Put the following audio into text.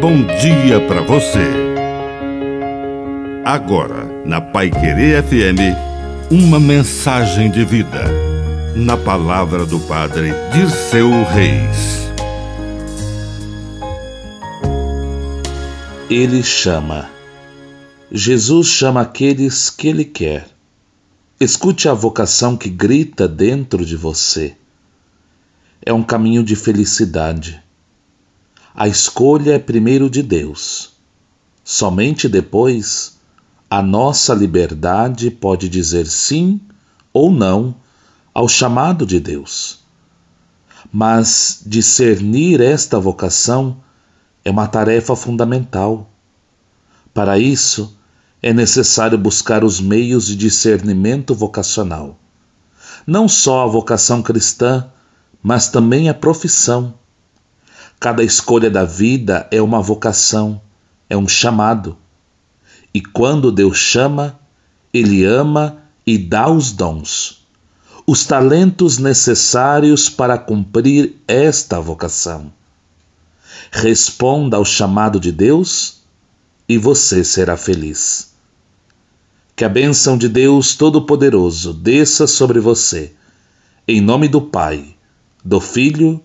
bom dia para você. Agora, na Pai Querer FM, uma mensagem de vida. Na palavra do Padre Dirceu Reis. Ele chama. Jesus chama aqueles que ele quer. Escute a vocação que grita dentro de você. É um caminho de felicidade a escolha é primeiro de Deus. Somente depois a nossa liberdade pode dizer sim ou não ao chamado de Deus. Mas discernir esta vocação é uma tarefa fundamental. Para isso, é necessário buscar os meios de discernimento vocacional. Não só a vocação cristã, mas também a profissão Cada escolha da vida é uma vocação, é um chamado. E quando Deus chama, Ele ama e dá os dons, os talentos necessários para cumprir esta vocação. Responda ao chamado de Deus e você será feliz. Que a bênção de Deus Todo-Poderoso desça sobre você, em nome do Pai, do Filho